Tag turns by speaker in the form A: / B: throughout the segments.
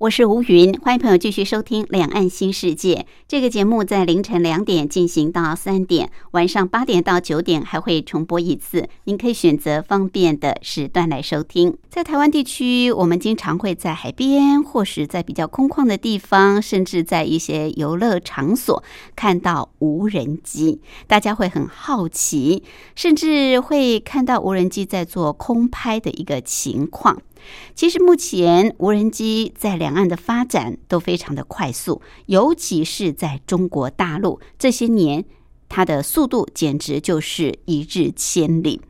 A: 我是吴云，欢迎朋友继续收听《两岸新世界》这个节目，在凌晨两点进行到三点，晚上八点到九点还会重播一次，您可以选择方便的时段来收听。在台湾地区，我们经常会在海边，或是在比较空旷的地方，甚至在一些游乐场所看到无人机，大家会很好奇，甚至会看到无人机在做空拍的一个情况。其实目前无人机在两岸的发展都非常的快速，尤其是在中国大陆，这些年它的速度简直就是一日千里。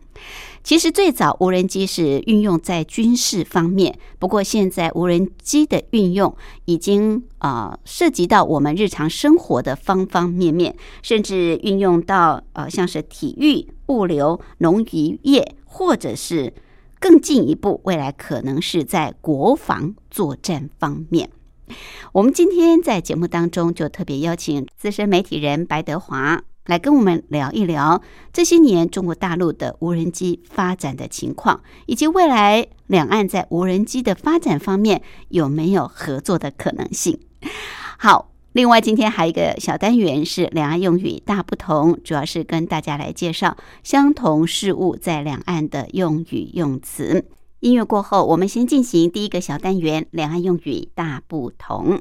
A: 其实最早无人机是运用在军事方面，不过现在无人机的运用已经啊涉及到我们日常生活的方方面面，甚至运用到呃像是体育、物流、农渔业，或者是。更进一步，未来可能是在国防作战方面。我们今天在节目当中就特别邀请资深媒体人白德华来跟我们聊一聊这些年中国大陆的无人机发展的情况，以及未来两岸在无人机的发展方面有没有合作的可能性。好。另外，今天还有一个小单元是两岸用语大不同，主要是跟大家来介绍相同事物在两岸的用语用词。音乐过后，我们先进行第一个小单元：两岸用语大不同。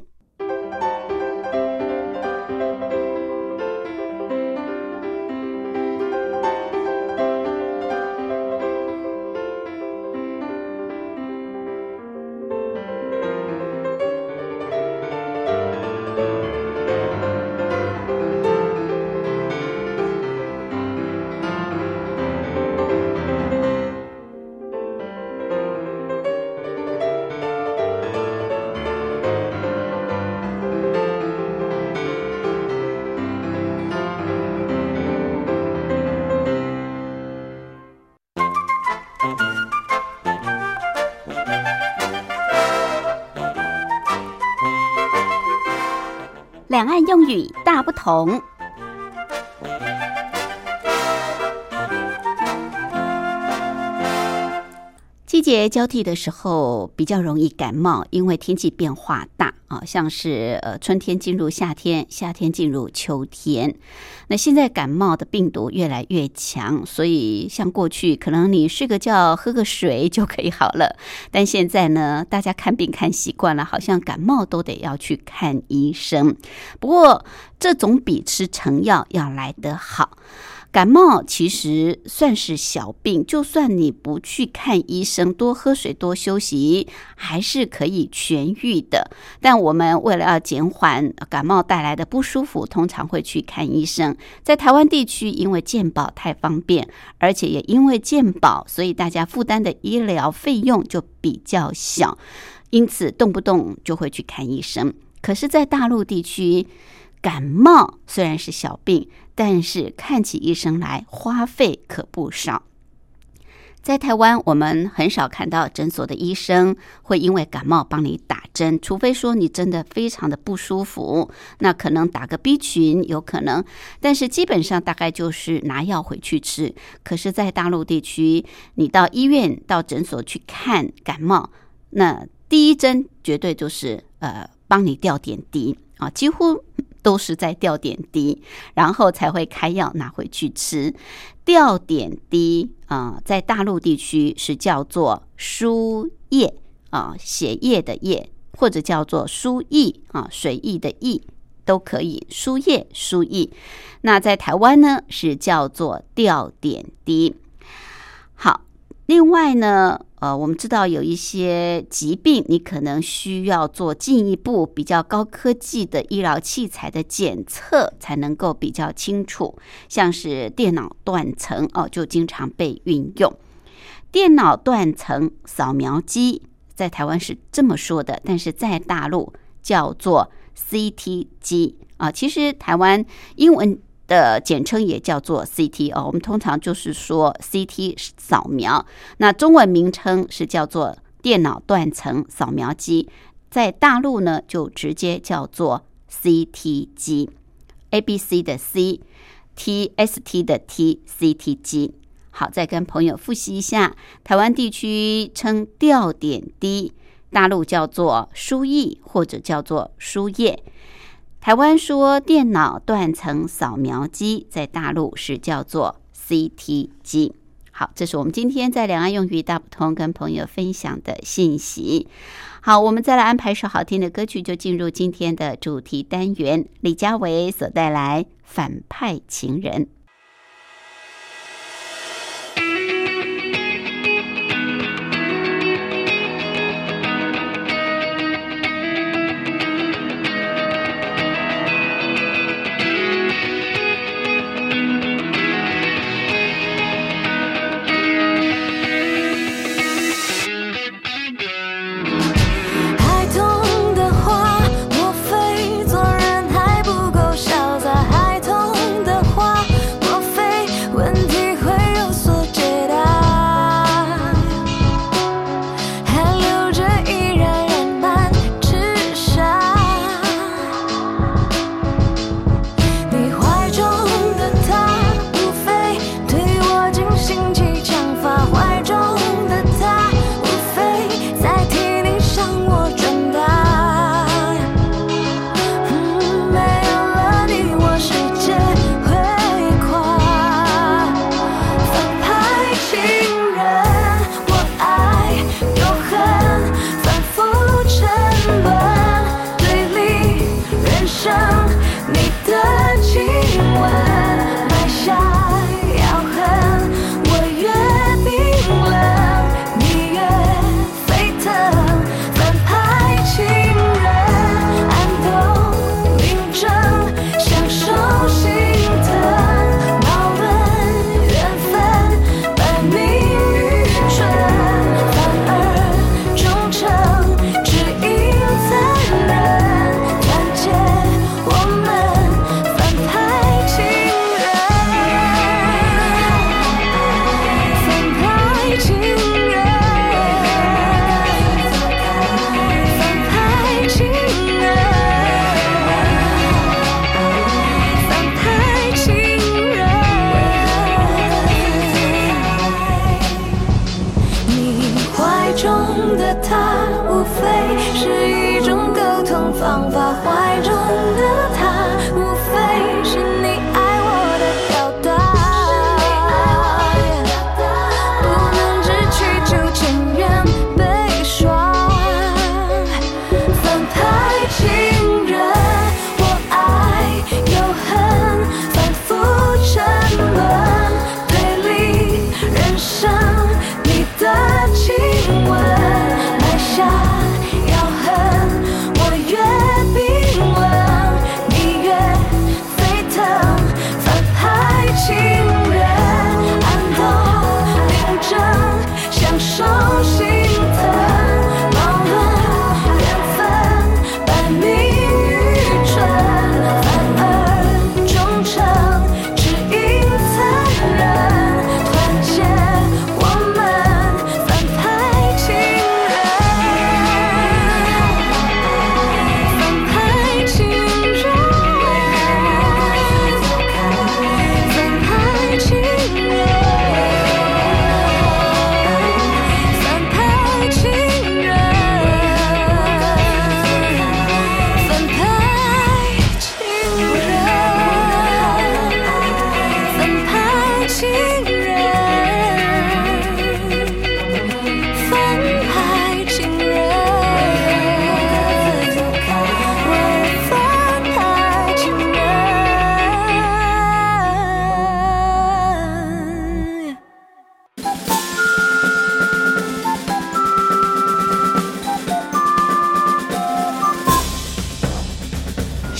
A: 同。季节交替的时候，比较容易感冒，因为天气变化。啊，像是呃春天进入夏天，夏天进入秋天。那现在感冒的病毒越来越强，所以像过去可能你睡个觉、喝个水就可以好了，但现在呢，大家看病看习惯了，好像感冒都得要去看医生。不过这总比吃成药要来得好。感冒其实算是小病，就算你不去看医生，多喝水、多休息，还是可以痊愈的。但我们为了要减缓感冒带来的不舒服，通常会去看医生。在台湾地区，因为健保太方便，而且也因为健保，所以大家负担的医疗费用就比较小，因此动不动就会去看医生。可是，在大陆地区，感冒虽然是小病。但是看起医生来花费可不少。在台湾，我们很少看到诊所的医生会因为感冒帮你打针，除非说你真的非常的不舒服，那可能打个 B 群有可能。但是基本上大概就是拿药回去吃。可是，在大陆地区，你到医院、到诊所去看感冒，那第一针绝对就是呃帮你吊点滴啊，几乎。都是在吊点滴，然后才会开药拿回去吃。吊点滴啊，在大陆地区是叫做输液啊，血液的液，或者叫做输液啊，水液的液都可以。输液、输液。那在台湾呢，是叫做吊点滴。好，另外呢。呃，我们知道有一些疾病，你可能需要做进一步比较高科技的医疗器材的检测，才能够比较清楚。像是电脑断层哦，就经常被运用。电脑断层扫描机在台湾是这么说的，但是在大陆叫做 CT 机啊。其实台湾英文。的简称也叫做 CT 哦，我们通常就是说 CT 扫描，那中文名称是叫做电脑断层扫描机，在大陆呢就直接叫做 CT 机，A B C 的 C，T S T 的 T，CT 机。好，再跟朋友复习一下，台湾地区称吊点滴，大陆叫做输液或者叫做输液。台湾说电脑断层扫描机，在大陆是叫做 CT 机。好，这是我们今天在两岸用语大不同跟朋友分享的信息。好，我们再来安排首好听的歌曲，就进入今天的主题单元。李佳薇所带来《反派情人》。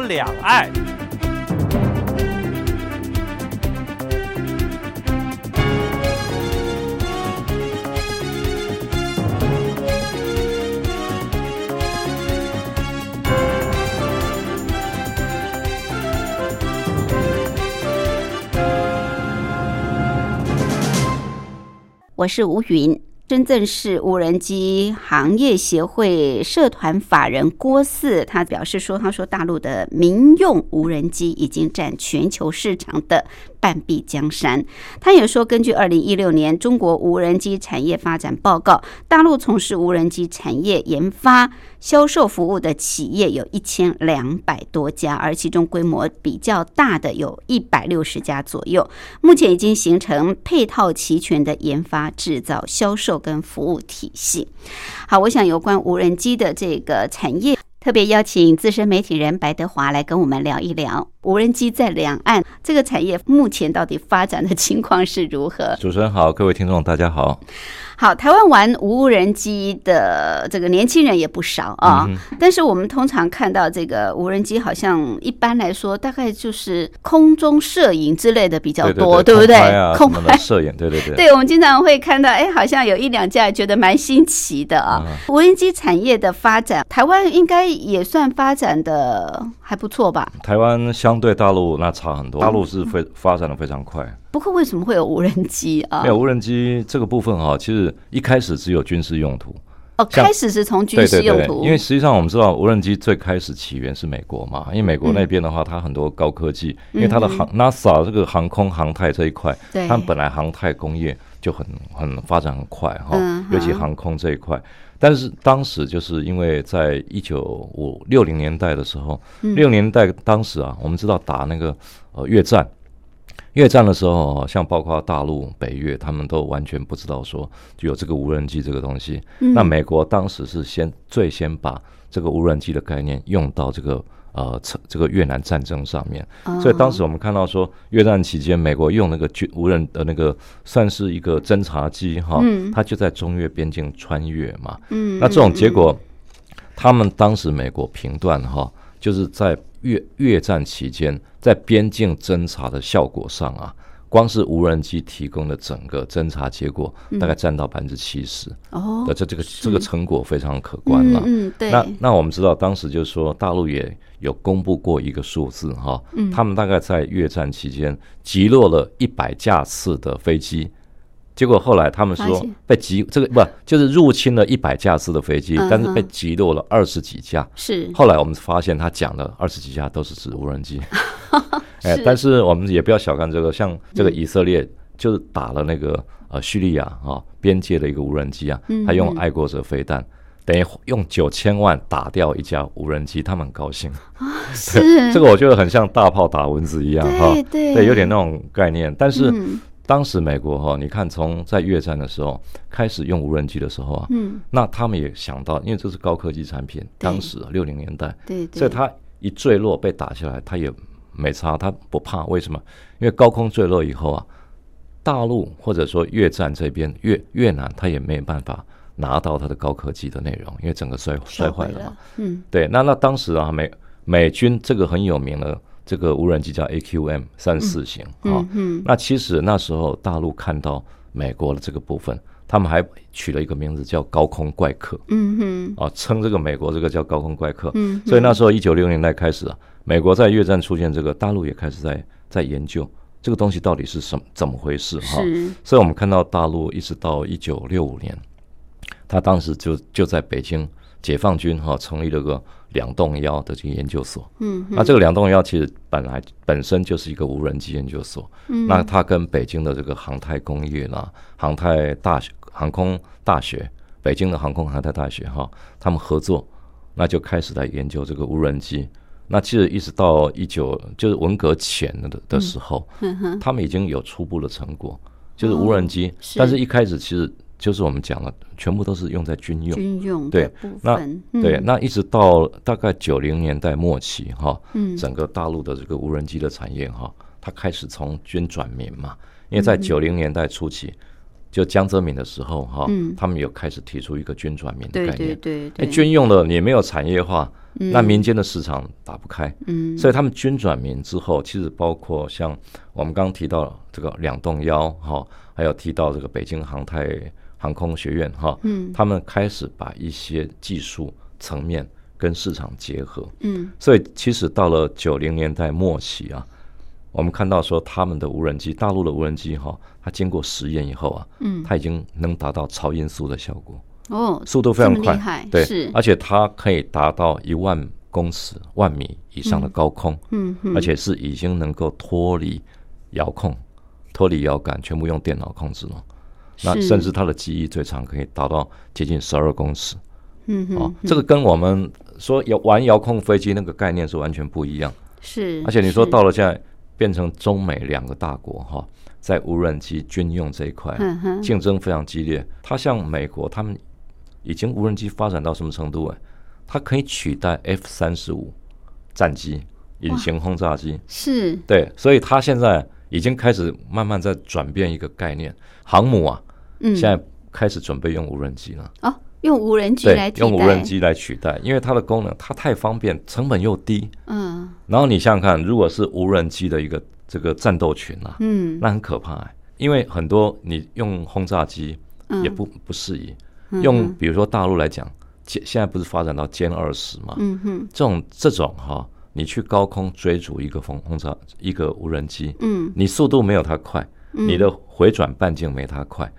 B: 两岸。
A: 我是吴云。深圳市无人机行业协会社团法人郭四，他表示说：“他说大陆的民用无人机已经占全球市场的半壁江山。”他也说，根据二零一六年中国无人机产业发展报告，大陆从事无人机产业研发、销售服务的企业有一千两百多家，而其中规模比较大的有一百六十家左右。目前已经形成配套齐全的研发、制造、销售。跟服务体系，好，我想有关无人机的这个产业，特别邀请资深媒体人白德华来跟我们聊一聊无人机在两岸这个产业目前到底发展的情况是如何。
C: 主持人好，各位听众大家好。
A: 好，台湾玩无人机的这个年轻人也不少啊。但是我们通常看到这个无人机，好像一般来说，大概就是空中摄影之类的比较多，对不对？
C: 空拍摄影，对对对。
A: 对，我们经常会看到，哎，好像有一两架，觉得蛮新奇的啊。无人机产业的发展，台湾应该也算发展的还不错吧？
C: 台湾相对大陆那差很多，大陆是非发展的非常快。
A: 不过为什么会有无人机啊？
C: 没有无人机这个部分哈，其实一开始只有军事用途。
A: 哦，开始是从军事用途。
C: 因为实际上我们知道无人机最开始起源是美国嘛，因为美国那边的话，它很多高科技，因为它的航 NASA 这个航空航太这一块，它本来航太工业就很很发展很快哈，尤其航空这一块。但是当时就是因为在一九五六零年代的时候，六零年代当时啊，我们知道打那个呃越战。越战的时候，像包括大陆、北越，他们都完全不知道说有这个无人机这个东西。那美国当时是先最先把这个无人机的概念用到这个呃这个越南战争上面。所以当时我们看到说，越战期间美国用那个军无人的那个算是一个侦察机哈，它就在中越边境穿越嘛。那这种结果，他们当时美国评断哈，就是在。越越战期间，在边境侦查的效果上啊，光是无人机提供的整个侦查结果，大概占到百分之七十。哦，这这个这个成果非常可观了。
A: 嗯，对。
C: 那那我们知道，当时就是说，大陆也有公布过一个数字哈，他们大概在越战期间击落了一百架次的飞机。结果后来他们说被击这个不就是入侵了一百架次的飞机，但是被击落了二十几架。
A: 是。
C: 后来我们发现他讲的二十几架都是指无人机。哎，但是我们也不要小看这个，像这个以色列就是打了那个呃叙利亚啊边界的一个无人机啊，他用爱国者飞弹，等于用九千万打掉一架无人机，他们很高兴。
A: 是。
C: 这个我觉得很像大炮打蚊子一样哈，对，有点那种概念，但是。当时美国哈，你看从在越战的时候开始用无人机的时候啊，嗯，那他们也想到，因为这是高科技产品，当时六零年代，
A: 对，
C: 所以他一坠落被打下来，他也没差，他不怕，为什么？因为高空坠落以后啊，大陆或者说越战这边越越南，他也没有办法拿到他的高科技的内容，因为整个摔摔坏了嘛，嗯，对，那那当时啊，美美军这个很有名的。这个无人机叫 AQM 三四型啊，那其实那时候大陆看到美国的这个部分，他们还取了一个名字叫“高空怪客”，嗯哼，啊，称这个美国这个叫“高空怪客”。嗯，所以那时候一九六零年代开始啊，美国在越战出现这个，大陆也开始在在研究这个东西到底是什怎么回事哈。所以我们看到大陆一直到一九六五年，他当时就就在北京解放军哈成立了个两栋幺的这个研究所。嗯，那这个两栋幺其实本来本身就是一个无人机研究所。嗯，那它跟北京的这个航太工业啦、航太大学、航空大学、北京的航空航太大学哈，他们合作，那就开始在研究这个无人机。那其实一直到一九就是文革前的的时候，他们已经有初步的成果，就是无人机。但是一开始其实就是我们讲了，全部都是用在军用。
A: 军用
C: 对，那对，那一直到大概九零年代末期哈，整个大陆的这个无人机的产业哈，它开始从军转民嘛，因为在九零年代初期。就江泽民的时候哈，他们有开始提出一个军转民的概念。
A: 对对对，
C: 军用的你没有产业化，那民间的市场打不开。嗯，所以他们军转民之后，其实包括像我们刚刚提到这个两栋幺哈，还有提到这个北京航太航空学院哈，嗯，他们开始把一些技术层面跟市场结合。嗯，所以其实到了九零年代末期啊。我们看到说，他们的无人机，大陆的无人机哈，它经过实验以后啊，嗯，它已经能达到超音速的效果。
A: 哦，
C: 速度非常
A: 快，
C: 对，而且它可以达到一万公尺、万米以上的高空，嗯，而且是已经能够脱离遥控、脱离遥感，全部用电脑控制了。那甚至它的机翼最长可以达到接近十二公尺，嗯哼，哦，这个跟我们说遥玩遥控飞机那个概念是完全不一样，
A: 是，
C: 而且你说到了现在。变成中美两个大国哈，在无人机军用这一块竞争非常激烈。它像美国，他们已经无人机发展到什么程度？哎，它可以取代 F 三十五战机、隐形轰炸机。
A: 是，
C: 对，所以它现在已经开始慢慢在转变一个概念，航母啊，现在开始准备用无人机了。哦。
A: 用无人机来
C: 用无人机来取代，因为它的功能它太方便，成本又低。嗯，然后你想想看，如果是无人机的一个这个战斗群啊，嗯，那很可怕，因为很多你用轰炸机也不不适宜。用比如说大陆来讲，现现在不是发展到歼二十嘛？嗯哼，这种这种哈，你去高空追逐一个风轰炸一个无人机，嗯，你速度没有它快，你的回转半径没它快。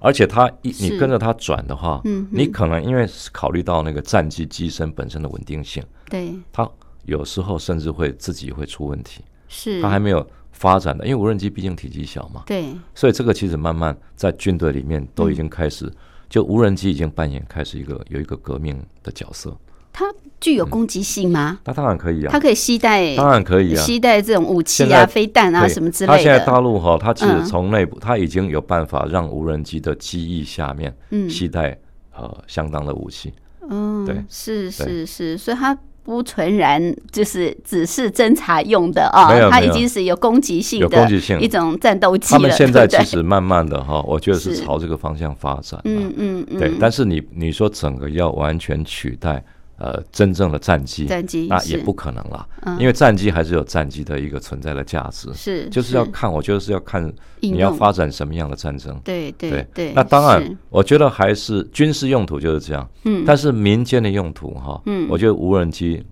C: 而且它一你跟着它转的话，你可能因为考虑到那个战机机身本身的稳定性，
A: 对
C: 它有时候甚至会自己会出问题。
A: 是
C: 它还没有发展的，因为无人机毕竟体积小嘛。
A: 对，
C: 所以这个其实慢慢在军队里面都已经开始，就无人机已经扮演开始一个有一个革命的角色。
A: 它具有攻击性吗？
C: 它当然可以啊，
A: 它可以携带，
C: 当然可以啊，
A: 携带这种武器啊、飞弹啊什么之类
C: 的。它现在大陆哈，它其实从内部，它已经有办法让无人机的机翼下面携带呃相当的武器。嗯，对，
A: 是是是，所以它不纯然就是只是侦察用的啊，它已经是有攻击性的一种战斗机
C: 了。他们现在其实慢慢的哈，我觉得是朝这个方向发展。嗯嗯嗯，对。但是你你说整个要完全取代。呃，真正的战机，
A: 战机
C: 那也不可能了，因为战机还是有战机的一个存在的价值，
A: 是，
C: 就是要看，我觉得是要看你要发展什么样的战争，
A: 对对对。
C: 那当然，我觉得还是军事用途就是这样，嗯，但是民间的用途哈，嗯，我觉得无人机。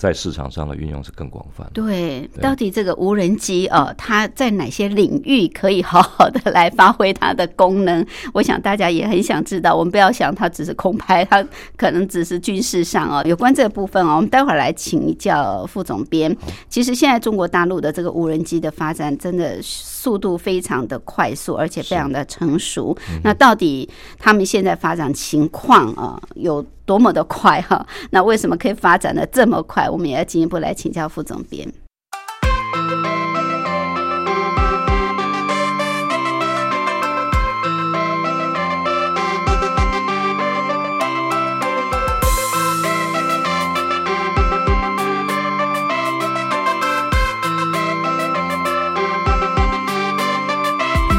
C: 在市场上的运用是更广泛。
A: 对，到底这个无人机哦，它在哪些领域可以好好的来发挥它的功能？我想大家也很想知道。我们不要想它只是空拍，它可能只是军事上哦。有关这个部分哦，我们待会儿来请教副总编。其实现在中国大陆的这个无人机的发展真的速度非常的快速，而且非常的成熟。那到底他们现在发展情况啊有？多么的快哈！那为什么可以发展的这么快？我们也要进一步来请教副总编。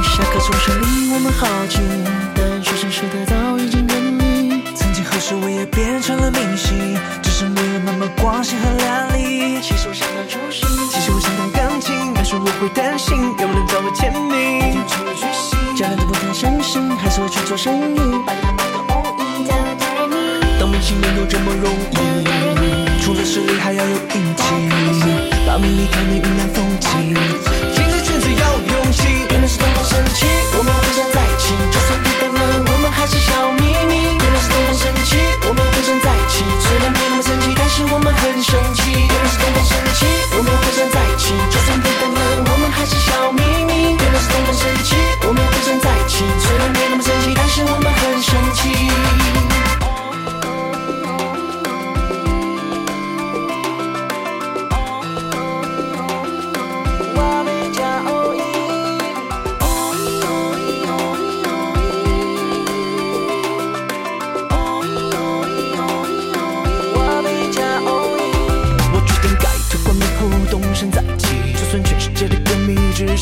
A: 下课光鲜和亮丽。其实我想当粗心，其实我想当钢琴，但是我会担心有没有人找我签名。已成了巨星，家人都不太相信，还是会去做生意。把他们的无意叫他人迷。当明星没有这么容易，除了实力还要有运气，把名利看得云淡风轻。进这圈子要勇气，原来是东方神起，我们互相在一起，就算遇到了，我们还是小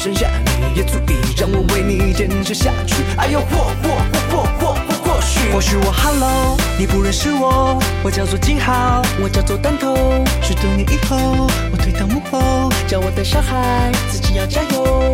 D: 剩下你也足以让我为你坚持下去。哎呦，或或或或或或或许，或许我 Hello，你不认识我，我叫做金浩，我叫做弹头。许多年以后，我退到幕后，叫我的小孩自己要加油。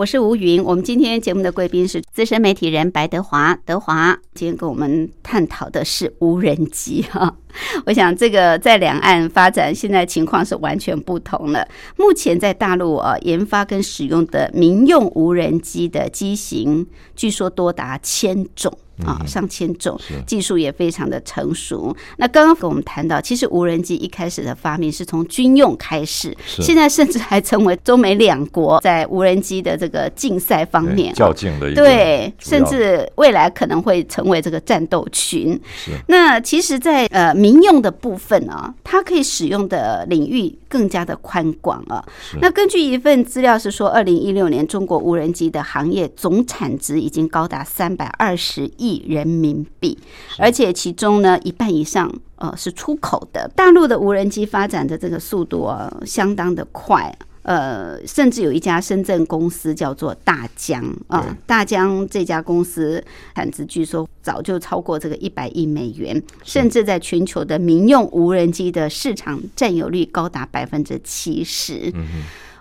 A: 我是吴云，我们今天节目的贵宾是资深媒体人白德华，德华今天跟我们探讨的是无人机哈。我想这个在两岸发展，现在情况是完全不同了。目前在大陆啊研发跟使用的民用无人机的机型，据说多达千种。啊，上千种，技术也非常的成熟。那刚刚跟我们谈到，其实无人机一开始的发明是从军用开始，现在甚至还成为中美两国在无人机的这个竞赛方面
C: 较劲的一个
A: 对，甚至未来可能会成为这个战斗群。那其实，在呃民用的部分啊，它可以使用的领域更加的宽广啊。那根据一份资料是说，二零一六年中国无人机的行业总产值已经高达三百二十亿。人民币，而且其中呢一半以上呃是出口的。大陆的无人机发展的这个速度啊，相当的快，呃，甚至有一家深圳公司叫做大疆啊，大疆这家公司产值据说早就超过这个一百亿美元，甚至在全球的民用无人机的市场占有率高达百分之七十。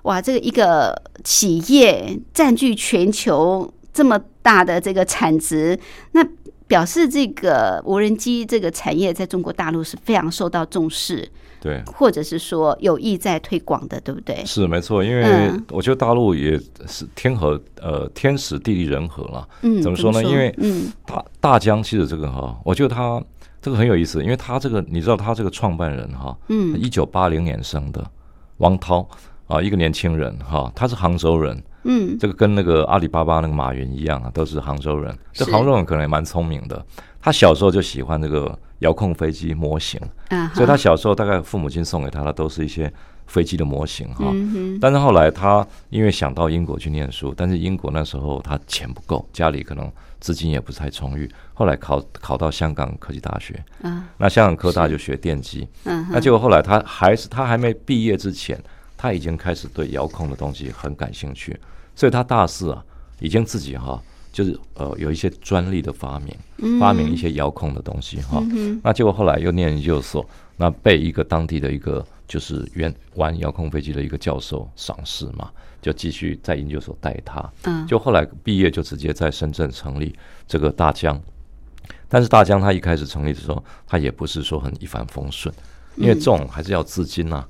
A: 哇，这个一个企业占据全球。这么大的这个产值，那表示这个无人机这个产业在中国大陆是非常受到重视，
C: 对，
A: 或者是说有意在推广的，对不对？
C: 是没错，因为我觉得大陆也是天和呃天时地利人和了。嗯，怎么说呢？因为嗯，大大疆其实这个哈，我觉得他这个很有意思，因为他这个你知道他这个创办人哈，嗯，一九八零年生的王涛啊，一个年轻人哈，他是杭州人。嗯，这个跟那个阿里巴巴那个马云一样啊，都是杭州人。这杭州人可能也蛮聪明的。他小时候就喜欢这个遥控飞机模型，所以他小时候大概父母亲送给他的都是一些飞机的模型哈。但是后来他因为想到英国去念书，但是英国那时候他钱不够，家里可能资金也不是太充裕。后来考考到香港科技大学，那香港科大就学电机。那结果后来他还是他还没毕业之前。他已经开始对遥控的东西很感兴趣，所以他大四啊，已经自己哈就是呃有一些专利的发明，
A: 嗯
C: 发明一些遥控的东西哈。那结果后来又念研究所，那被一个当地的一个就是原玩遥控飞机的一个教授赏识嘛，就继续在研究所带他。
A: 嗯
C: 就后来毕业就直接在深圳成立这个大疆。但是大疆它一开始成立的时候，它也不是说很一帆风顺，因为这种还是要资金啊。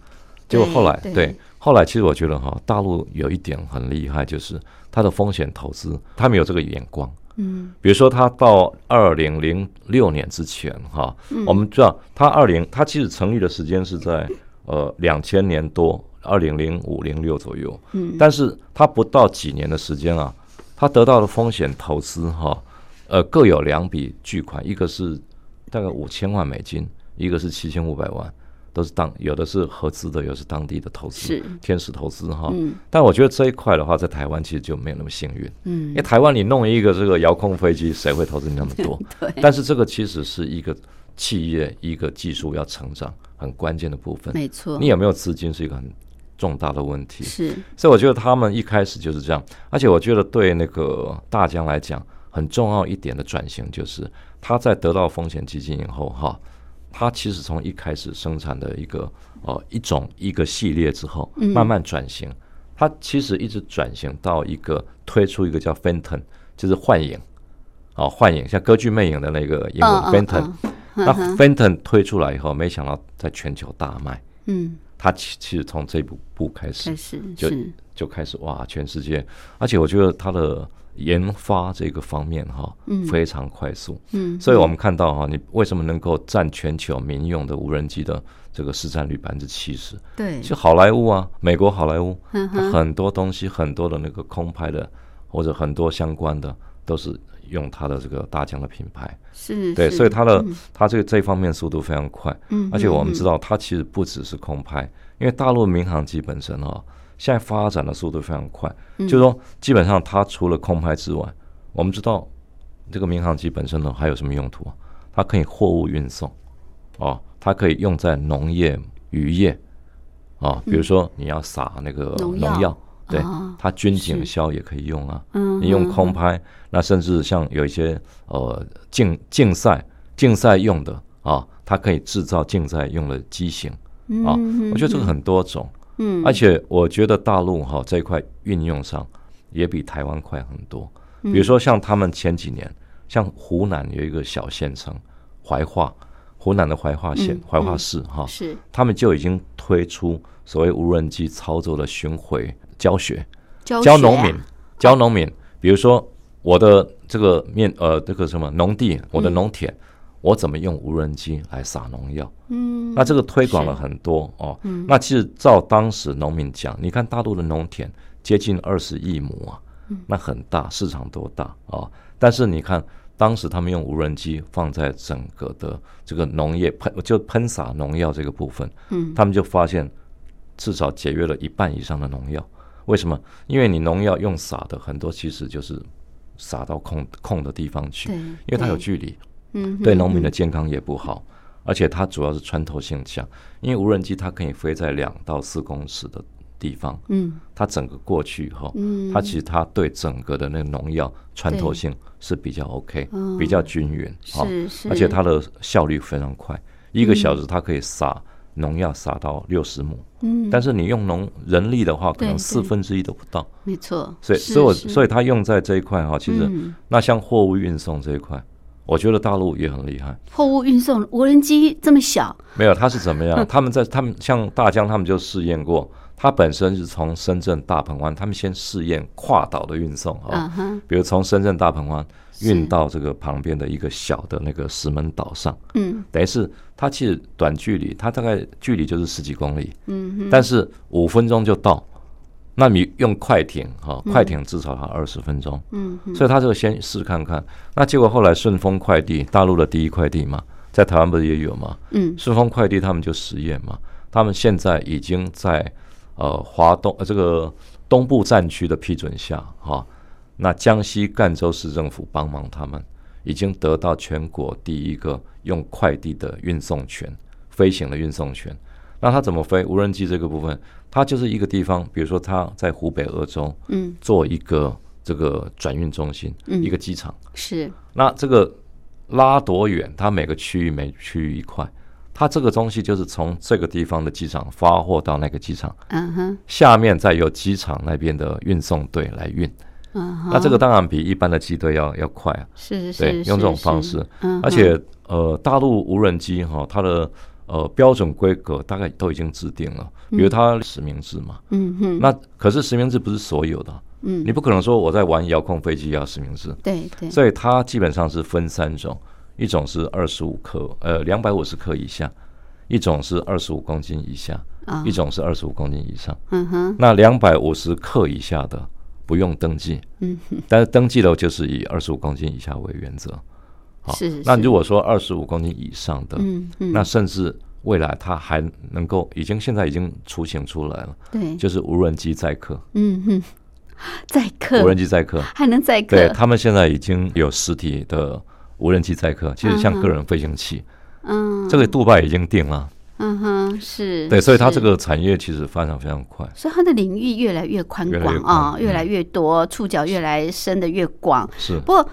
C: 结果后来
A: 对
C: 对。后来其实我觉得哈，大陆有一点很厉害，就是它的风险投资，他们有这个眼光。
A: 嗯。
C: 比如说，他到二零零六年之前哈，我们知道他二零他其实成立的时间是在呃两千年多，二零零五零六左右。
A: 嗯。
C: 但是他不到几年的时间啊，他得到的风险投资哈，呃，各有两笔巨款，一个是大概五千万美金，一个是七千五百万，都是当有的是合资的，有的是当地的投资，
A: 是
C: 天使投资哈。
A: 嗯
C: 但我觉得这一块的话，在台湾其实就没有那么幸运，嗯因
A: 嗯
C: 为台湾你弄一个这个遥控飞机，谁会投资你那么多？
A: 对
C: 但是这个其实是一个企业一个技术要成长很关键的部分。
A: 没错
C: 你有没有资金是一个很重大的问题。
A: 是
C: 所以我觉得他们一开始就是这样，而且我觉得对那个大疆来讲，很重要一点的转型就是他在得到风险基金以后，哈，他其实从一开始生产的一个呃一种一个系列之后，慢慢转型，它其实一直转型到一个推出一个叫 Phantom，就是幻影。哦，幻影像歌剧魅影的那个英文
A: 嗯嗯
C: Phantom，、
A: 嗯
C: 那 Phantom 推出来以后，没想到在全球大卖。
A: 嗯。
C: 它其其实从这一步步开始
A: 开始
C: 就就开始哇，全世界，而且我觉得它的研发这个方面哈，非常快速，
A: 嗯
C: 所以我们看到哈，你为什么能够占全球民用的无人机的这个市占率百分之七十？
A: 对。
C: 就好莱坞啊，美国好莱坞，很多东西，很多的那个空拍的或者很多相关的都是用它的这个大疆的品牌。
A: 是对
C: 所以它的它这个这方面速度非常快，
A: 嗯
C: 而且我们
A: 嗯
C: 知道它其实不只是空拍，因为大陆民航机本身哦，现在发展的速度非常快，
A: 嗯。
C: 就是说基本上它除了空拍之外，我们知道这个民航机本身呢还有什么用途啊？它可以货物运送，哦，它可以用在农业、渔业，哦，比如说你要撒那个
A: 农药。
C: 对
A: 哦，
C: 它军警消也可以用啊，
A: 嗯
C: 你用
A: 嗯
C: 空拍，那甚至像有一些呃竞竞赛竞赛用的啊，它可以制造竞赛用的机型啊，我觉得这个很多种，
A: 嗯。
C: 而且我觉得大陆哈这一块运用上也比台湾快很多。比如说像他们前几年，像湖南有一个小县城怀化，湖南的怀化县
A: 嗯
C: 怀化市哈，
A: 是。
C: 他们就已经推出所谓无人机操作的巡回教学。
A: 教啊
C: 教农民，教农民，比如说我的这个面呃这个什么农地，我的农田，我怎么用无人机来撒农药？
A: 嗯
C: 那这个推广了很多哦。那其实照当时农民讲，你看大陆的农田接近二十亿亩啊，那很大，市场多大啊、哦？但是你看。当时他们用无人机放在整个的这个农业喷就喷洒农药这个部分，
A: 嗯
C: 他们就发现至少节约了一半以上的农药。为什么？因为你农药用撒的很多其实就是撒到空空的地方去，
A: 对
C: 因为它有距离，
A: 嗯
C: 对农民的健康也不好，而且它主要是穿透性强，因为无人机它可以飞在两到四公尺的地方，
A: 嗯。
C: 它整个过去以后，
A: 嗯。
C: 它其实它对整个的那个农药穿透性是比较 OK，比较均匀，哈
A: 是是。
C: 而且它的效率非常快，一个小时它可以撒农药撒到六十亩，
A: 嗯。
C: 但是你用农人力的话，可能
A: 对
C: 四分之一都不到，
A: 没错，
C: 所以所以我所以它用在这一块哈，其实
A: 嗯。
C: 那像货物运送这一块，我觉得大陆也很厉害。
A: 货物运送无人机这么小，
C: 没有，它是怎么样？他们在他们像大疆，他们就试验过，它本身是从深圳大鹏湾，他们先试验跨岛的运送啊，比如从深圳大鹏湾
A: 是
C: 运到这个旁边的一个小的那个石门岛上，
A: 嗯。
C: 等于是它其实短距离，它大概距离就是十几公里，
A: 嗯哼，
C: 但是五分钟就到。那你用快艇哈，快艇至少要二十分钟，
A: 嗯
C: 所以他就先试看看。那结果后来顺丰快递，大陆的第一快递嘛，在台湾不是也有吗？
A: 嗯
C: 顺丰快递他们就实验嘛，他们现在已经在呃华东呃这个东部战区的批准下哈、那江西赣州市政府帮忙他们，已经得到全国第一个用快递的运送权，飞行的运送权。那它怎么飞？无人机这个部分，它就是一个地方，比如说它在湖北鄂州
A: 嗯
C: 做一个这个转运中心，
A: 嗯
C: 一个机场。
A: 是，
C: 那这个拉多远？它每个区域每区域一块，它这个东西就是从这个地方的机场发货到那个机场，
A: 嗯哼，
C: 下面再由机场那边的运送队来运。
A: 嗯，
C: 那这个当然比一般的机队要要快啊，
A: 是是
C: 对，
A: 是
C: 用这种方式。
A: 嗯，
C: 而且呃，大陆无人机哈，它的呃标准规格大概都已经制定了，比如它实名制嘛。
A: 嗯哼，
C: 那可是实名制不是所有的，
A: 嗯。
C: 你不可能说我在玩遥控飞机要实名制，
A: 对对，
C: 所以它基本上是分三种，一种是二十五克，呃，两百五十克以下；一种是二十五公斤以下；
A: 啊。
C: 一种是二十五公斤以上。
A: 嗯哼，
C: 那两百五十克以下的不用登记，
A: 嗯哼，
C: 但是登记的就是以二十五公斤以下为原则。好
A: 是，是。
C: 那如果说二十五公斤以上的，
A: 嗯嗯，
C: 那甚至未来它还能够，已经现在已经雏形出来了，
A: 对，
C: 就是无人机载客，
A: 嗯哼，载客
C: 无人机载客，
A: 还能载客，
C: 对他们现在已经有实体的无人机载客，其实像个人飞行器，
A: 嗯。
C: 这个杜拜已经定了，
A: 嗯哼，是，
C: 对，所以它这个产业其实发展非常快，
A: 所以它的领域越来越宽广啊，越来
C: 嗯。
A: 越多，触角越来伸的越广。
C: 是。
A: 不过，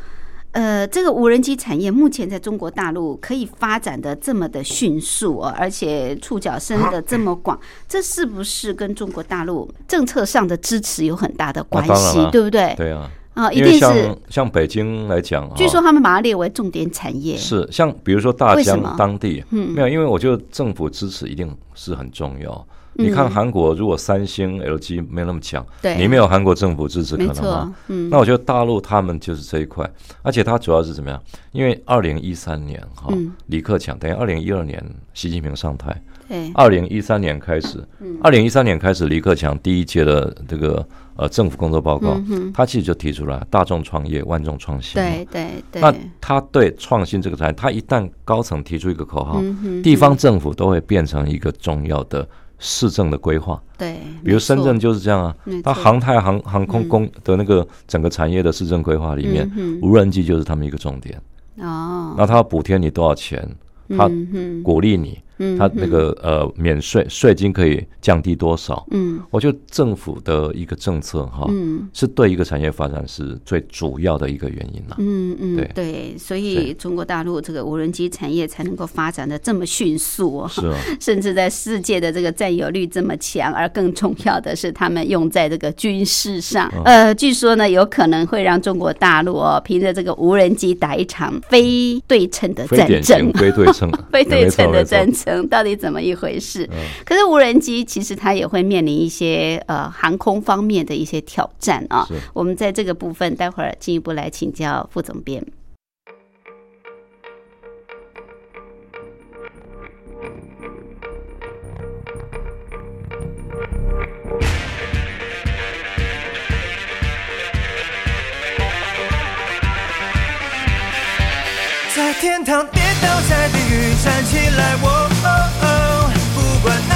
A: 呃，这个无人机产业目前在中国大陆可以发展的这么的迅速、哦，而且触角伸的这么广，这是不是跟中国大陆政策上的支持有很大的关系？对不对？
C: 对啊，
A: 啊，一定是
C: 像。像北京来讲，
A: 据说他们把它列为重点产业。
C: 是像比如说大疆当地，
A: 嗯
C: 没有，因为我觉得政府支持一定是很重要。你看韩国，如果三星、LG 没那么强，你没有韩国政府支持，可能吗？，
A: 嗯，
C: 那我觉得大陆他们就是这一块，而且它主要是怎么样？因为二零一三年哈
A: 嗯，
C: 李克强等于二零一二年习近平上台，
A: 对，
C: 二零一三年开始，
A: 嗯。
C: 二零一三年开始，李克强第一届的这个呃政府工作报告他其实就提出来大众创业，万众创新。
A: 对对对，
C: 那他对创新这个产业，他一旦高层提出一个口号，地方政府都会变成一个重要的市政的规划。
A: 对，
C: 比如深圳就是这样啊
A: 没，
C: 它航太航航空工的那个整个产业的市政规划里面，
A: 嗯
C: 无人机就是他们一个重点。
A: 哦，
C: 那他要补贴你多少钱？他鼓励你，
A: 嗯
C: 他那个呃免税税金可以降低多少？
A: 嗯。
C: 我觉得政府的一个政策哈，
A: 嗯。
C: 是对一个产业发展是最主要的一个原因啦。
A: 嗯嗯，
C: 对。
A: 对，所以中国大陆这个无人机产业才能够发展的这么迅速哦，
C: 是啊，
A: 甚至在世界的这个占有率这么强，而更重要的是，他们用在这个军事上。
C: 嗯。
A: 呃，据说呢，有可能会让中国大陆哦，凭着这个无人机打一场非对称的战争。
C: 非对称，
A: 非对称 的战争到底怎么一回事？
C: 嗯
A: 可是无人机其实它也会面临一些呃航空方面的一些挑战啊。我们在这个部分待会儿进一步来请教副总编。
E: 在天堂跌倒，在地狱站起来，我不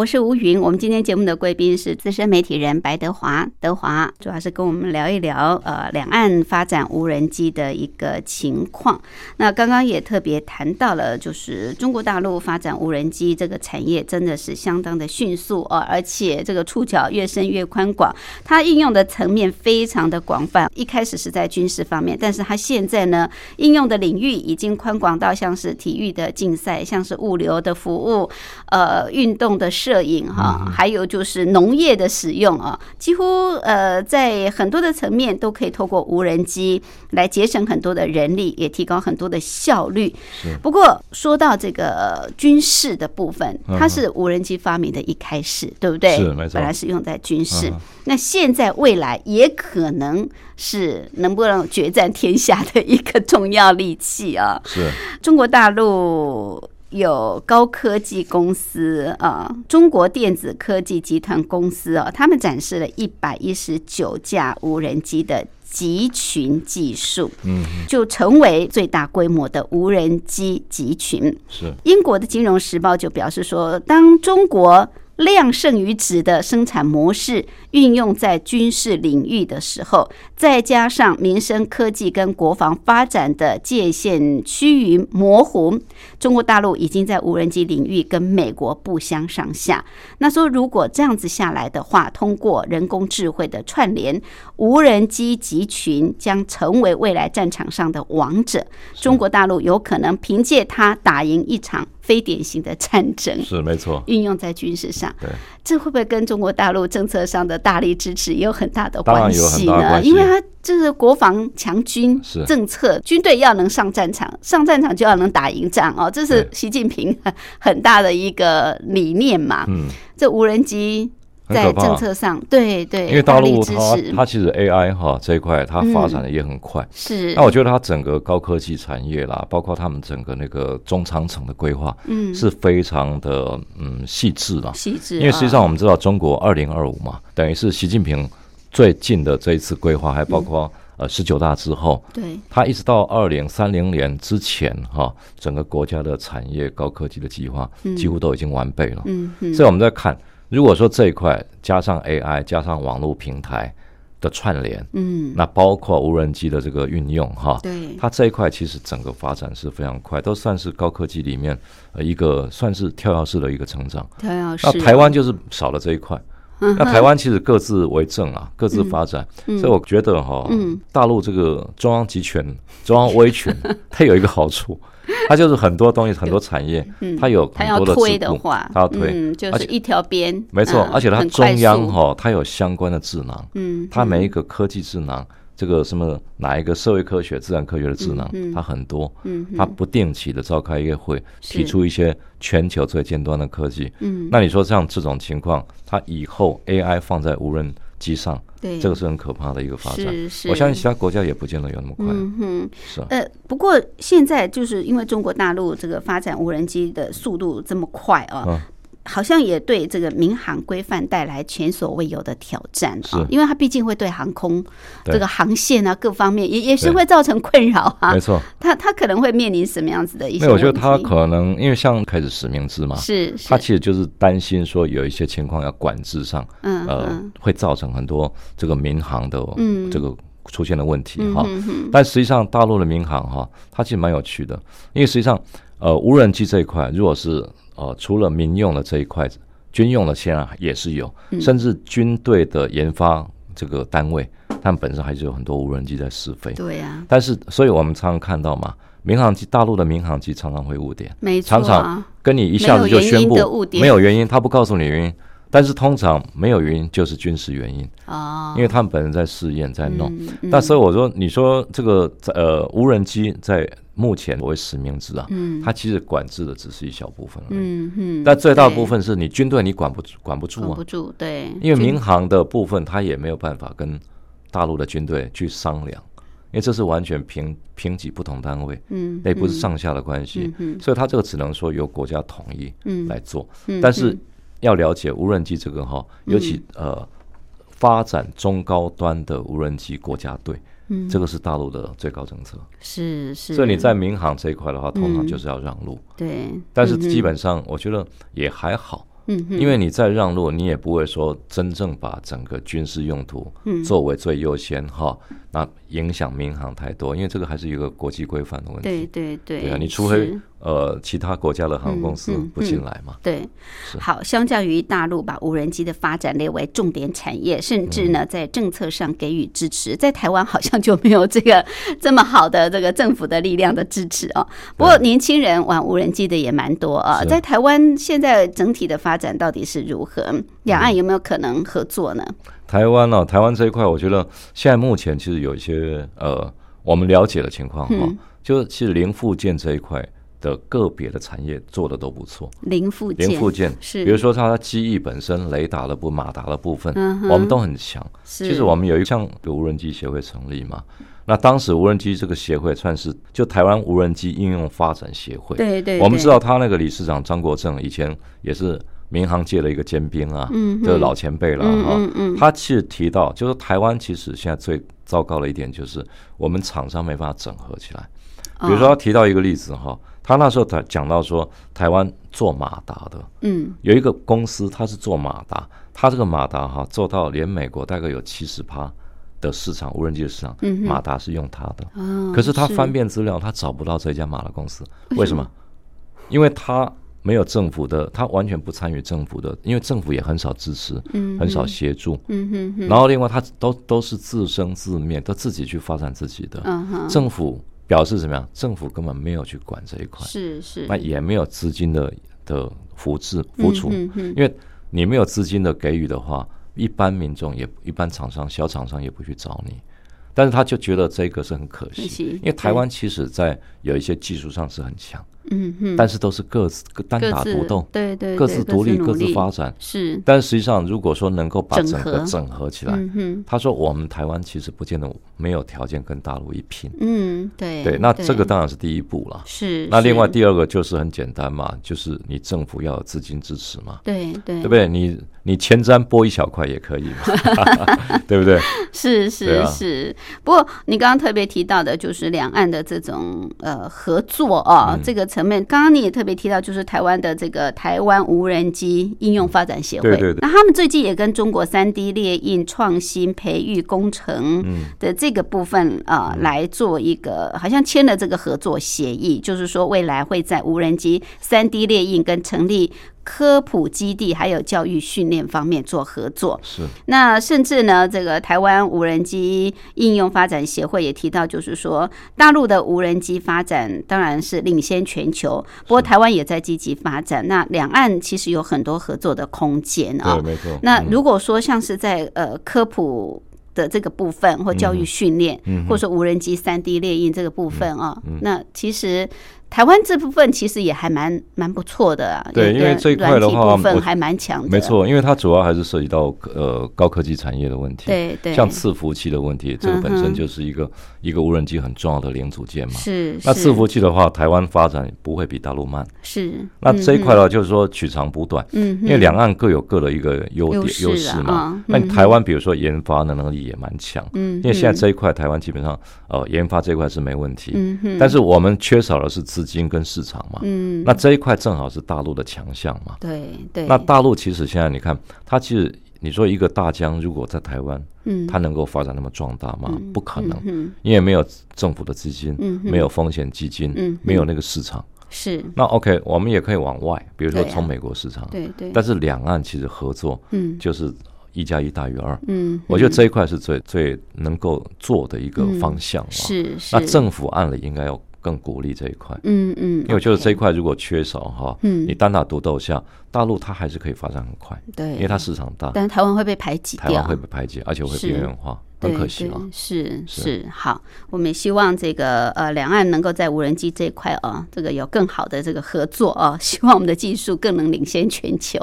A: 我是吴云，我们今天节目的贵宾是资深媒体人白德华，德华主要是跟我们聊一聊呃两岸发展无人机的一个情况。那刚刚也特别谈到了，就是中国大陆发展无人机这个产业真的是相当的迅速哦，而且这个触角越伸越宽广，它应用的层面非常的广泛。一开始是在军事方面，但是它现在呢应用的领域已经宽广到像是体育的竞赛，像是物流的服务，呃运动的摄影哈，还有就是农业的使用啊，几乎呃在很多的层面都可以透过无人机来节省很多的人力，也提高很多的效率。不过说到这个军事的部分，它是无人机发明的一开始，对不对？
C: 是没错
A: 本来是用在军事
C: 嗯，
A: 那现在未来也可能是能不能决战天下的一个重要利器啊。
C: 是
A: 中国大陆有高科技公司啊、中国电子科技集团公司哦，他们展示了一百一十九架无人机的集群技术，
C: 嗯
A: 就成为最大规模的无人机集群。
C: 是
A: 英国的《金融时报》就表示说，当中国量胜于质的生产模式运用在军事领域的时候，再加上民生科技跟国防发展的界限趋于模糊，中国大陆已经在无人机领域跟美国不相上下。那说如果这样子下来的话，通过人工智慧的串联，无人机集群将成为未来战场上的王者。中国大陆有可能凭借它打赢一场非典型的战争。
C: 是没错，
A: 运用在军事上，
C: 对，
A: 这会不会跟中国大陆政策上的大力支持也有很大的关系呢？
C: 系
A: 因为它这是国防强军政策，军队要能上战场，上战场就要能打赢仗哦，这是习近平 很大的一个理念嘛。
C: 嗯，
A: 这无人机在政策上，对对，
C: 因为大陆它它其实 AI 哈这一块它发展的也很快。
A: 是。
C: 那我觉得它整个高科技产业啦，包括他们整个那个中长程的规划，
A: 嗯。
C: 是非常的嗯细致啦。
A: 细致啊，
C: 因为实际上我们知道中国二零二五嘛，等于是习近平最近的这一次规划，还包括呃十九大之后，
A: 对，
C: 它一直到二零三零年之前哈、整个国家的产业高科技的计划几乎都已经完备了。
A: 嗯嗯，
C: 所以我们在看，如果说这一块加上 AI，加上网络平台的串联，
A: 嗯，
C: 那包括无人机的这个运用哈，
A: 对，
C: 它这一块其实整个发展是非常快，都算是高科技里面呃一个算是跳跃式的一个成长。
A: 跳跃式。
C: 那台湾就是少了这一块。
A: 嗯
C: 那台湾其实各自为政啊，各自发展，所以我觉得哈，
A: 嗯。
C: 大陆这个中央集权、中央威权，它有一个好处，它就是很多东西、很多产业，它有很多的
A: 推的话，
C: 它要推，
A: 嗯，就
C: 而且
A: 是一条边，
C: 没错，
A: 嗯
C: 而且它中央
A: 速
C: 哈，它有相关的智囊，
A: 嗯，
C: 它每一个科技智囊，这个什么哪一个社会科学、自然科学的智囊，它很多，
A: 嗯
C: 它不定期的召开一个会，提出一些全球最尖端的科技。
A: 嗯，
C: 那你说像这种情况，它以后 AI 放在无人机上，
A: 对，
C: 这个是很可怕的一个发展
A: 是。是，
C: 我相信其他国家也不见得有那么快，
A: 嗯哼，
C: 是啊。
A: 呃，不过现在就是因为中国大陆这个发展无人机的速度这么快啊。
C: 嗯
A: 好像也对这个民航规范带来前所未有的挑战啊
C: 是，
A: 因为它毕竟会对航空
C: 对。
A: 这个航线啊各方面也也是
C: 对
A: 会造成困扰啊。
C: 没。错，
A: 它它可能会面临什么样子的一些
C: 没有，我觉得
A: 问
C: 他可能因为像开始实名制嘛，
A: 是是。
C: 他其实就是担心说有一些情况要管制上，
A: 嗯
C: 呃
A: 嗯，
C: 会造成很多这个民航的
A: 嗯。
C: 这个出现的问题
A: 嗯
C: 哈。但实际上，大陆的民航哈，它其实蛮有趣的，因为实际上，呃，无人机这一块，如果是呃除了民用的这一块，军用的现在也是有，
A: 嗯
C: 甚至军队的研发这个单位，他们本身还是有很多无人机在试飞。
A: 对呀，
C: 但是，所以我们常常看到嘛，民航机大陆的民航机常常会误点。
A: 没错
C: 常常
A: 啊，
C: 跟你一下子就宣布没有原因，他不告诉你原因。但是通常没有原因就是军事原因，
A: 哦，
C: 因为他们本人在试验在弄。那所以我说，你说这个呃无人机在目前为实名制啊，
A: 嗯。
C: 它其实管制的只是一小部分而已。
A: 嗯嗯，
C: 但最大部分是你军队你管不住管不住啊。
A: 管不，住，对，
C: 因为民航的部分它也没有办法跟大陆的军队去商量，因为这是完全平平级不同单位，
A: 嗯
C: 那也不是上下的关系。所以它这个只能说由国家统一
A: 嗯。
C: 来做，
A: 嗯
C: 但是要了解无人机这个哈，尤其呃发展中高端的无人机国家队，
A: 嗯。
C: 这个是大陆的最高政策。
A: 是是，
C: 所以你在民航这一块的话，通常
A: 嗯
C: 就是要让路，
A: 对，
C: 但是基本上我觉得也还好，
A: 嗯哼。
C: 因为你在让路，你也不会说真正把整个军事用途
A: 嗯。
C: 作为最优先哈，那影响民航太多，因为这个还是一个国际规范的问题。
A: 对对，
C: 对啊，你除非呃其他国家的航空公司不进来嘛，
A: 对，好，相较于大陆把无人机的发展列为重点产业，甚至
C: 嗯
A: 呢在政策上给予支持，在台湾好像就没有这个这么好的这个政府的力量的支持哦。不过年轻人玩无人机的也蛮多啊，
C: 是
A: 在台湾现在整体的发展到底是如何？两岸有没有可能合作呢？
C: 台湾呢、台湾这一块，我觉得现在目前其实有一些呃我们了解的情况哈、
A: 嗯
C: 就是其实零附件这一块的个别的产业做的都不错。
A: 零附件，
C: 零附件
A: 是
C: 比如说它的机翼本身、雷达的部、马达的部分，
A: 嗯
C: 我们都很强。
A: 是
C: 其实我们有一项有无人机协会成立嘛，那当时无人机这个协会算是就台湾无人机应用发展协会。
A: 对对，对
C: 我们知道他那个理事长张国正以前也是民航界的一个尖兵啊，
A: 嗯哼
C: 这个老前辈了
A: 嗯
C: 哈、他其实提到，就是台湾其实现在最糟糕的一点就是我们厂商没办法整合起来。比如说，他提到一个例子哈，他那时候他讲到说，台湾做马达的
A: 嗯。
C: 有一个公司，它是做马达，它这个马达哈做到连美国大概有七十趴的市场，无人机的市场，
A: 嗯
C: 马达是用它的。
A: 哦
C: 可是他翻遍资料，他找不到这家马达公司，为什么？因为他没有政府的，他完全不参与政府的，因为政府也很少支持，
A: 嗯
C: 很少协助。
A: 嗯哼哼，
C: 然后另外，他都都是自生自灭，都自己去发展自己的。
A: 嗯哼，
C: 政府表示怎么样？政府根本没有去管这一块，
A: 是是，
C: 那也没有资金的的扶持扶持，
A: 嗯哼哼
C: 因为你没有资金的给予的话，一般民众也一般厂商小厂商也不去找你。但是他就觉得这个是很可惜，
A: 可惜
C: 因为台湾其实在有一些技术上是很强，
A: 嗯哼，
C: 但是都是各自各单打独斗，
A: 对对，
C: 各自独立、各自发展。
A: 是，
C: 但实际上，如果说能够把
A: 整
C: 整个整合起来，他说我们台湾其实不见得没有条件跟大陆一拼。
A: 嗯，对
C: 对，那这个当然是第一步了。
A: 是。
C: 那另外第二个就是很简单嘛，就是你政府要有资金支持嘛，
A: 对对
C: 对不对？你你前瞻拨一小块也可以嘛，对不对？
A: 是
C: 对
A: 是
C: 啊
A: 是，不过你刚刚特别提到的，就是两岸的这种呃合作啊、
C: 嗯
A: 这个层面。刚刚你也特别提到，就是台湾的这个台湾无人机应用发展协会，
C: 对对对
A: 那他们最近也跟中国三 D 列印创新培育工程
C: 嗯
A: 的这个部分啊、呃来做一个，好像签了这个合作协议，就是说未来会在无人机三 D 列印跟成立。科普基地还有教育训练方面做合作，
C: 是
A: 那甚至呢，这个台湾无人机应用发展协会也提到，就是说大陆的无人机发展当然是领先全球，不过台湾也在积极发展。那两岸其实有很多合作的空间啊
C: 对，。没错。嗯
A: 那如果说像是在呃科普的这个部分，或教育训练，
C: 嗯
A: 或者说无人机三 D 列印这个部分啊，那其实。台湾这部分其实也还蛮蛮不错的啊，
C: 对因为这一块的话
A: 部分还蛮强的，
C: 没错，因为它主要还是涉及到呃高科技产业的问题，
A: 对对，
C: 像伺服器的问题，这个本身就是一个一个无人机很重要的零组件嘛。
A: 是是。
C: 那伺服器的话，台湾发展不会比大陆慢。
A: 是
C: 那这一块
A: 的
C: 话，就是说取长补短，
A: 嗯哼，
C: 因为两岸各有各的一个优点
A: 优势
C: 嘛。
A: 啊。
C: 那
A: 嗯
C: 台湾比如说研发的能力也蛮强，
A: 嗯，
C: 因为现在这一块台湾基本上呃研发这一块是没问题，
A: 嗯哼，
C: 但是我们缺少的是资金跟市场嘛。
A: 嗯，
C: 那这一块正好是大陆的强项嘛。
A: 对对，
C: 那大陆其实现在你看，它其实你说一个大疆如果在台湾，
A: 嗯。
C: 它能够发展那么壮大吗？不可能，
A: 嗯
C: 因为没有政府的资金，
A: 嗯哼
C: 没有风险基金，
A: 嗯
C: 没有那个市场。
A: 是，
C: 那 OK，我们也可以往外，比如说从美国市场，
A: 对对，
C: 但是两岸其实合作
A: 嗯。
C: 就是一加一大于二。
A: 嗯，
C: 我觉得这一块是最最能够做的一个方向嘛。
A: 是是，
C: 那政府按理应该要更鼓励这一块。
A: 嗯嗯，
C: 因为我觉得这一块如果缺少哈，
A: 嗯
C: 你单打独斗下，大陆它还是可以发展很快，
A: 对，
C: 因为它市场大，
A: 但是台湾会被排挤，
C: 台湾会被排挤，而且会
A: 是。
C: 边缘化，很可惜啊是
A: 是。好，我们也希望这个呃两岸能够在无人机这一块啊，这个有更好的这个合作啊，希望我们的技术更能领先全球。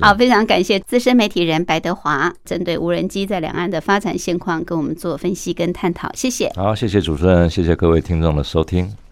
A: 好，非常感谢资深媒体人白德华针对无人机在两岸的发展现况跟我们做分析跟探讨，谢谢。
C: 好，谢谢主持人，谢谢各位听众的收听。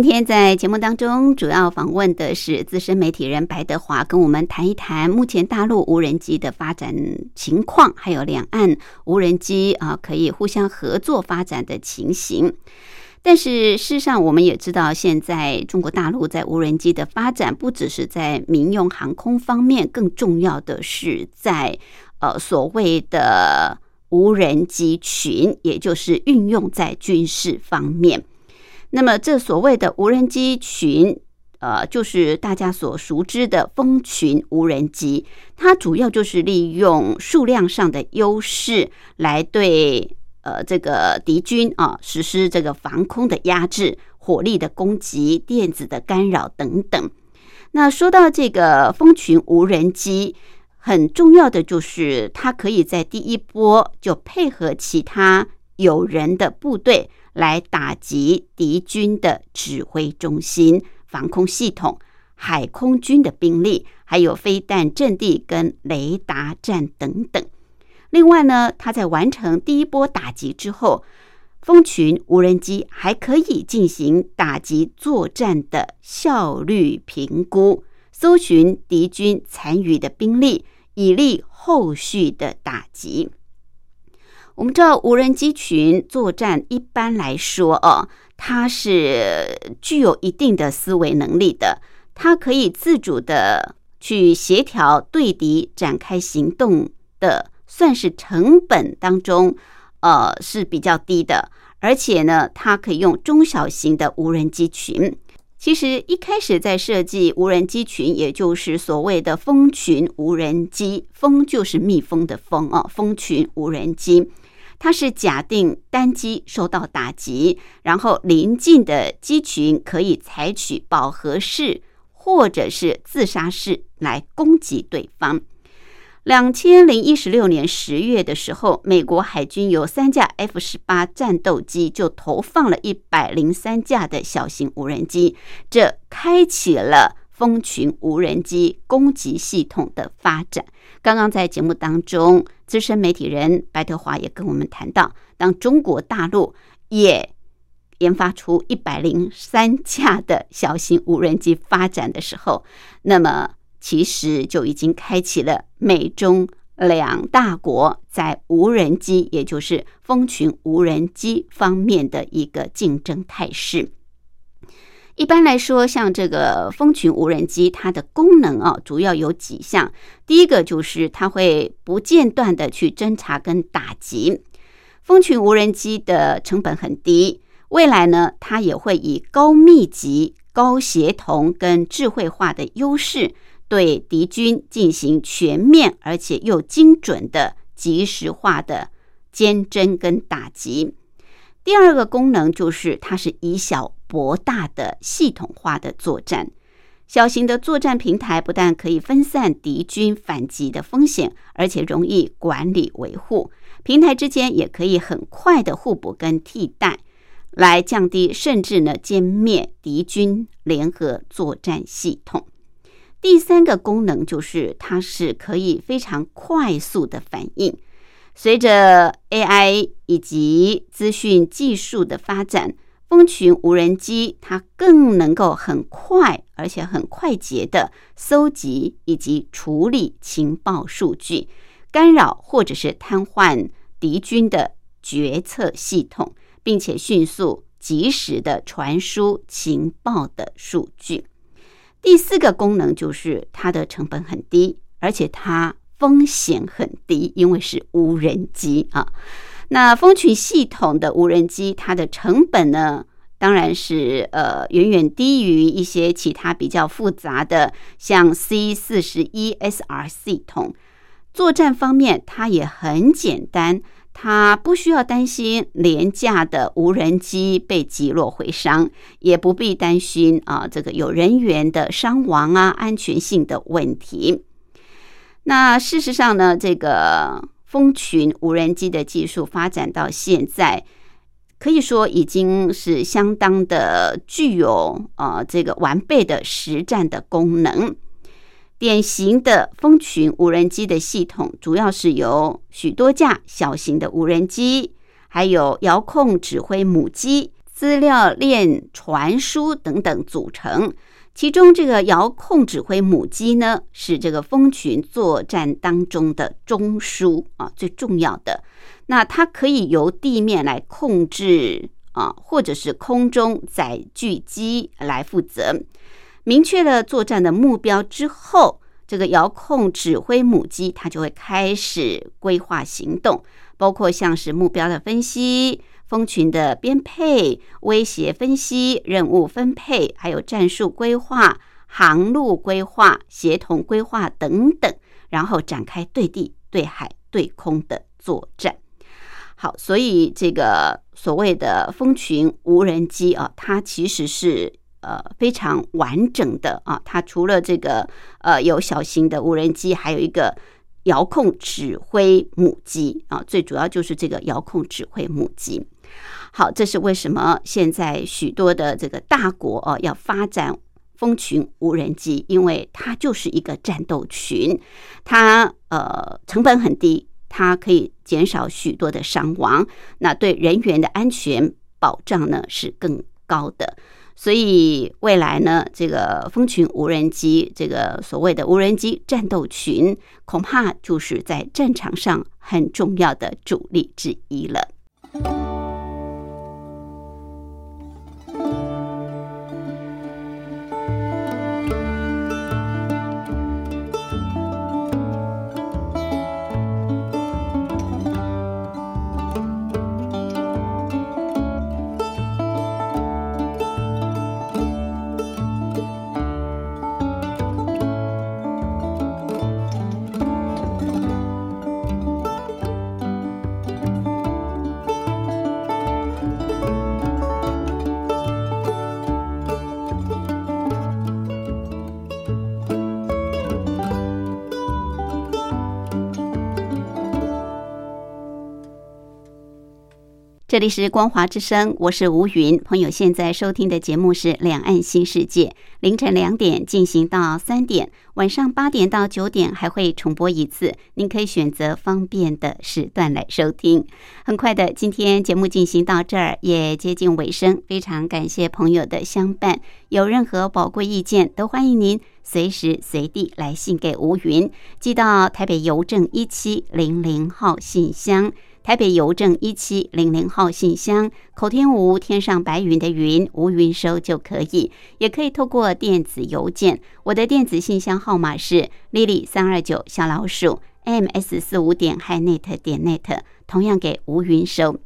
A: 今天在节目当中，主要访问的是资深媒体人白德华，跟我们谈一谈目前大陆无人机的发展情况，还有两岸无人机啊可以互相合作发展的情形。但是事实上，我们也知道，现在中国大陆在无人机的发展，不只是在民用航空方面，更重要的是在呃所谓的无人机群，也就是运用在军事方面。那么，这所谓的无人机群，呃，就是大家所熟知的蜂群无人机。它主要就是利用数量上的优势，来对呃这个敌军啊实施这个防空的压制、火力的攻击、电子的干扰等等。那说到这个蜂群无人机，很重要的就是它可以在第一波就配合其他有人的部队。来打击敌军的指挥中心、防空系统、海空军的兵力，还有飞弹阵地跟雷达站等等。另外呢，它在完成第一波打击之后，蜂群无人机还可以进行打击作战的效率评估，搜寻敌军残余的兵力，以利后续的打击。我们知道无人机群作战一般来说哦，它是具有一定的思维能力的，它可以自主的去协调对敌展开行动的，算是成本当中呃是比较低的，而且呢，它可以用中小型的无人机群。其实一开始在设计无人机群，也就是所谓的蜂群无人机，蜂就是蜜蜂的蜂啊，蜂群无人机。它是假定单机受到打击，然后邻近的机群可以采取饱和式或者是自杀式来攻击对方。两千零一十六年十月的时候，美国海军有三架 F 十八战斗机就投放了一百零三架的小型无人机，这开启了。蜂群无人机攻击系统的发展，刚刚在节目当中，资深媒体人白德华也跟我们谈到，当中国大陆也研发出一百零三架的小型无人机发展的时候，那么其实就已经开启了美中两大国在无人机，也就是蜂群无人机方面的一个竞争态势。一般来说，像这个蜂群无人机，它的功能啊，主要有几项。第一个就是它会不间断的去侦查跟打击。蜂群无人机的成本很低，未来呢，它也会以高密集、高协同跟智慧化的优势，对敌军进行全面而且又精准的及时化的监侦跟打击。第二个功能就是它是以小。博大的系统化的作战，小型的作战平台不但可以分散敌军反击的风险，而且容易管理维护。平台之间也可以很快的互补跟替代，来降低甚至呢歼灭敌军联合作战系统。第三个功能就是它是可以非常快速的反应。随着 AI 以及资讯技术的发展。蜂群无人机，它更能够很快而且很快捷的搜集以及处理情报数据，干扰或者是瘫痪敌军的决策系统，并且迅速及时的传输情报的数据。第四个功能就是它的成本很低，而且它风险很低，因为是无人机啊。那蜂群系统的无人机，它的成本呢，当然是呃远远低于一些其他比较复杂的，像 C 四十一 SR 系统。作战方面，它也很简单，它不需要担心廉价的无人机被击落毁伤，也不必担心啊这个有人员的伤亡啊安全性的问题。那事实上呢，这个。蜂群无人机的技术发展到现在，可以说已经是相当的具有呃这个完备的实战的功能。典型的蜂群无人机的系统，主要是由许多架小型的无人机，还有遥控指挥母机，资料链、传输等等组成。其中，这个遥控指挥母机呢，是这个蜂群作战当中的中枢啊，最重要的。那它可以由地面来控制啊，或者是空中载具机来负责。明确了作战的目标之后，这个遥控指挥母机它就会开始规划行动，包括像是目标的分析。蜂群的编配、威胁分析、任务分配，还有战术规划、航路规划、协同规划等等，然后展开对地、对海、对空的作战。好，所以这个所谓的蜂群无人机啊，它其实是呃非常完整的啊。它除了这个呃有小型的无人机，还有一个。遥控指挥母机啊，最主要就是这个遥控指挥母机。好，这是为什么现在许多的这个大国哦要发展蜂群无人机，因为它就是一个战斗群，它呃成本很低，它可以减少许多的伤亡，那对人员的安全保障呢是更高的。所以未来呢，这个蜂群无人机，这个所谓的无人机战斗群，恐怕就是在战场上很重要的主力之一了。这里是光华之声，我是吴云。朋友现在收听的节目是《两岸新世界》，凌晨两点进行到三点，晚上八点到九点还会重播一次，您可以选择方便的时段来收听。很快的，今天节目进行到这儿也接近尾声，非常感谢朋友的相伴。有任何宝贵意见，都欢迎您随时随地来信给吴云，寄到台北邮政一七零零号信箱。台北邮政一七零零号信箱，口天吴天上白云的云，吴云收就可以，也可以透过电子邮件。我的电子信箱号码是 lily 三二九小老鼠 ms 四五点 hinet 点 net，同样给吴云收。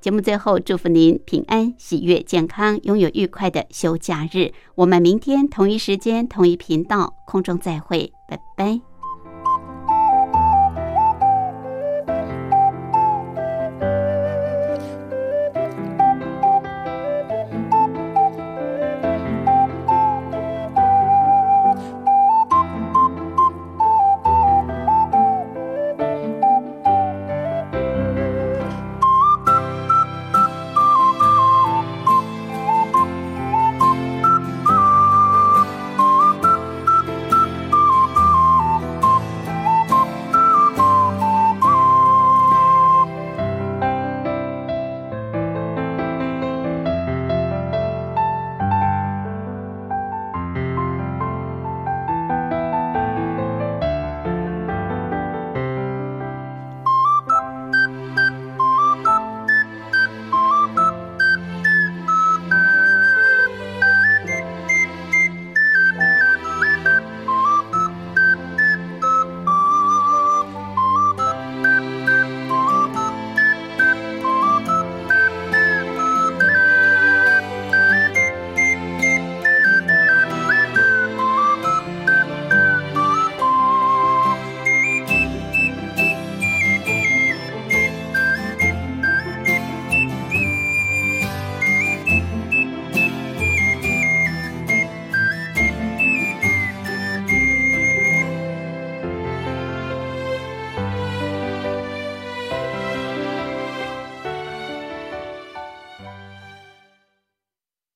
A: 节目最后祝福您平安、喜悦、健康，拥有愉快的休假日。我们明天同一时间、同一频道空中再会，拜拜。